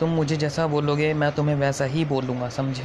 तुम मुझे जैसा बोलोगे मैं तुम्हें वैसा ही बोलूँगा समझे?